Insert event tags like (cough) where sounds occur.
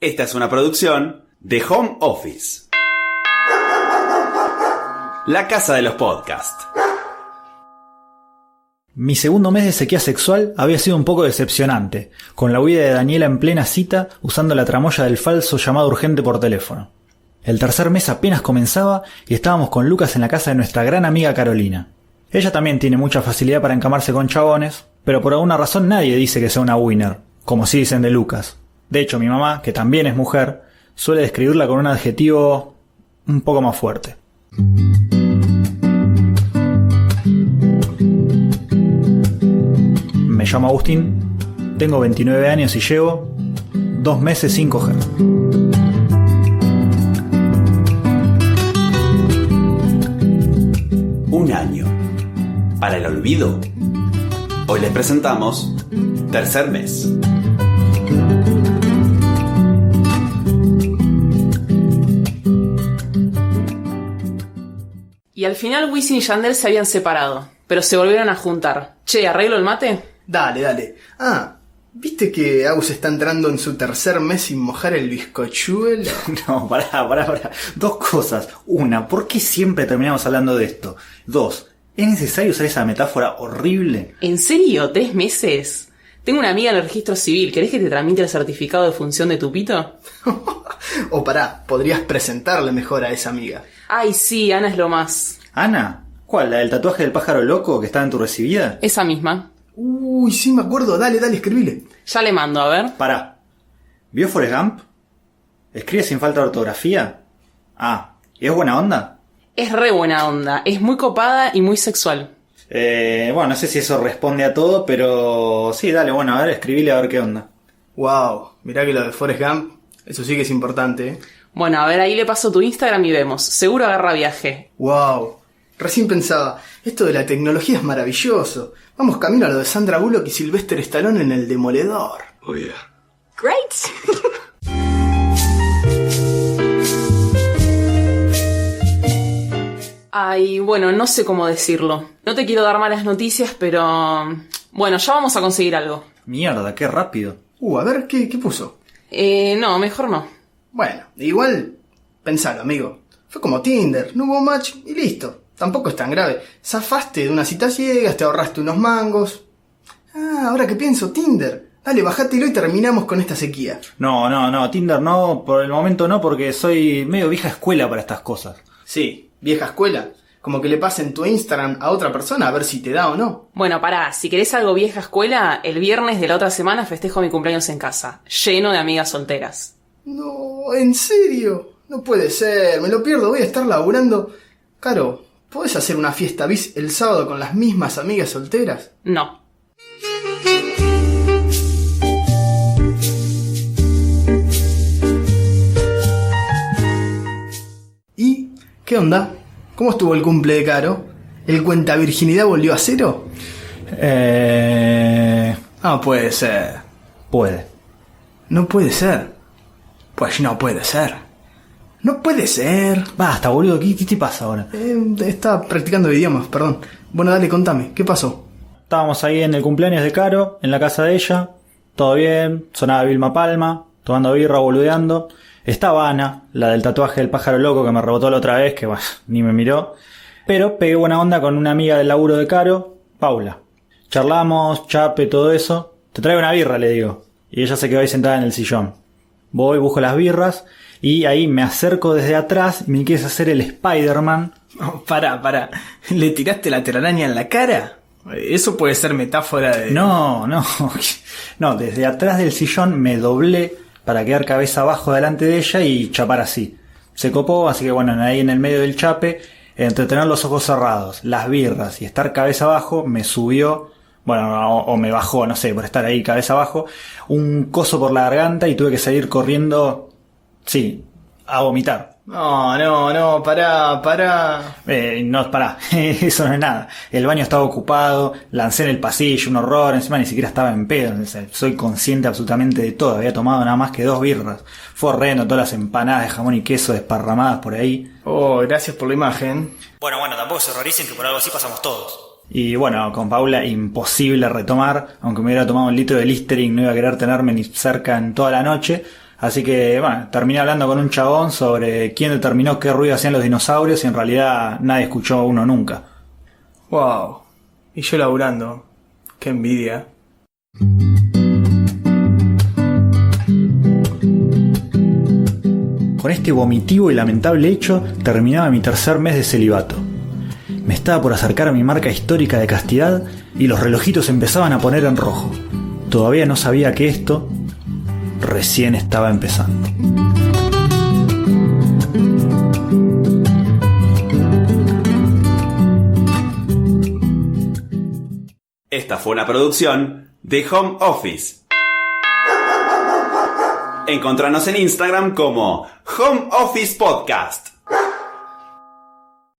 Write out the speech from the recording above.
Esta es una producción de Home Office. La casa de los podcasts. Mi segundo mes de sequía sexual había sido un poco decepcionante, con la huida de Daniela en plena cita usando la tramoya del falso llamado urgente por teléfono. El tercer mes apenas comenzaba y estábamos con Lucas en la casa de nuestra gran amiga Carolina. Ella también tiene mucha facilidad para encamarse con chabones, pero por alguna razón nadie dice que sea una winner, como si dicen de Lucas. De hecho, mi mamá, que también es mujer, suele describirla con un adjetivo un poco más fuerte. Me llamo Agustín, tengo 29 años y llevo dos meses sin coger. Un año. Para el olvido. Hoy les presentamos Tercer Mes. Y al final Wisin y Yandel se habían separado, pero se volvieron a juntar. Che, ¿arreglo el mate? Dale, dale. Ah, ¿viste que Agus está entrando en su tercer mes sin mojar el bizcochuelo? (laughs) No, pará, pará, pará. Dos cosas. Una, ¿por qué siempre terminamos hablando de esto? Dos, ¿es necesario usar esa metáfora horrible? ¿En serio? ¿Tres meses? Tengo una amiga en el registro civil. ¿Querés que te tramite el certificado de función de tu pito? (laughs) (laughs) o pará, podrías presentarle mejor a esa amiga. Ay, sí, Ana es lo más. ¿Ana? ¿Cuál? ¿La del tatuaje del pájaro loco que estaba en tu recibida? Esa misma. Uy, sí me acuerdo. Dale, dale, escribile. Ya le mando, a ver. Pará. ¿Vio Forrest Gump? ¿Escribe sin falta de ortografía? Ah, ¿y es buena onda? Es re buena onda. Es muy copada y muy sexual. Eh, bueno, no sé si eso responde a todo, pero sí, dale, bueno, a ver, escribile a ver qué onda. Wow, mirá que lo de Forrest Gump, eso sí que es importante, ¿eh? Bueno, a ver, ahí le paso tu Instagram y vemos. Seguro agarra viaje. Wow. Recién pensaba, esto de la tecnología es maravilloso. Vamos camino a lo de Sandra Bullock y Sylvester Stallone en El Demoledor. Oh yeah. Great! (laughs) Ay, bueno, no sé cómo decirlo. No te quiero dar malas noticias, pero... Bueno, ya vamos a conseguir algo. Mierda, qué rápido. Uh, a ver, ¿qué, qué puso? Eh, no, mejor no. Bueno, igual, pensalo, amigo. Fue como Tinder, no hubo match y listo. Tampoco es tan grave. Zafaste de una cita ciegas, te ahorraste unos mangos. Ah, ahora que pienso, Tinder. Dale, bajátelo y terminamos con esta sequía. No, no, no, Tinder no, por el momento no, porque soy medio vieja escuela para estas cosas. Sí, vieja escuela. Como que le pasen tu Instagram a otra persona a ver si te da o no. Bueno, pará, si querés algo vieja escuela, el viernes de la otra semana festejo mi cumpleaños en casa, lleno de amigas solteras. No, en serio. No puede ser, me lo pierdo, voy a estar laburando. Caro, ¿podés hacer una fiesta bis el sábado con las mismas amigas solteras? No. ¿Y qué onda? ¿Cómo estuvo el cumple de Caro? ¿El cuenta virginidad volvió a cero? Eh... No puede ser. Puede. No puede ser. Pues no puede ser. No puede ser. Basta, boludo, ¿qué, qué te pasa ahora? Eh, estaba practicando idiomas, perdón. Bueno, dale, contame, ¿qué pasó? Estábamos ahí en el cumpleaños de Caro, en la casa de ella. Todo bien, sonaba Vilma Palma, tomando birra, boludeando. Estaba Ana, la del tatuaje del pájaro loco que me rebotó la otra vez, que (laughs) ni me miró. Pero pegué buena onda con una amiga del laburo de Caro, Paula. Charlamos, chape, todo eso. Te traigo una birra, le digo. Y ella se quedó ahí sentada en el sillón. Voy, busco las birras y ahí me acerco desde atrás y me quieres hacer el Spider-Man. (laughs) Oh, pará, pará. ¿Le tiraste la telaraña en la cara? Eso puede ser metáfora de... No, no. (laughs) No, desde atrás del sillón me doblé para quedar cabeza abajo delante de ella y chapar así. Se copó, así que bueno, ahí en el medio del chape, entre tener los ojos cerrados, las birras y estar cabeza abajo, me subió, bueno, o, o me bajó, no sé, por estar ahí cabeza abajo, un coso por la garganta y tuve que salir corriendo, sí, a vomitar. No, no, no, pará, pará. Eh, no, pará, (laughs) eso no es nada. El baño estaba ocupado, lancé en el pasillo, un horror, encima ni siquiera estaba en pedo. soy consciente absolutamente de todo, había tomado nada más que dos birras. Fue horrendo, todas las empanadas de jamón y queso desparramadas por ahí. Oh, gracias por la imagen. Bueno, bueno, tampoco se horroricen que por algo así pasamos todos. Y bueno, con Paula imposible retomar, aunque me hubiera tomado un litro de Listerine no iba a querer tenerme ni cerca en toda la noche. Así que, bueno, terminé hablando con un chabón sobre quién determinó qué ruido hacían los dinosaurios y en realidad nadie escuchó uno nunca. Wow. Y yo laburando. Qué envidia. Con este vomitivo y lamentable hecho terminaba mi tercer mes de celibato. Me estaba por acercar a mi marca histórica de castidad y los relojitos empezaban a poner en rojo. Todavía no sabía que esto recién estaba empezando. Esta fue una producción de Home Office. Encontranos en Instagram como Home Office Podcast.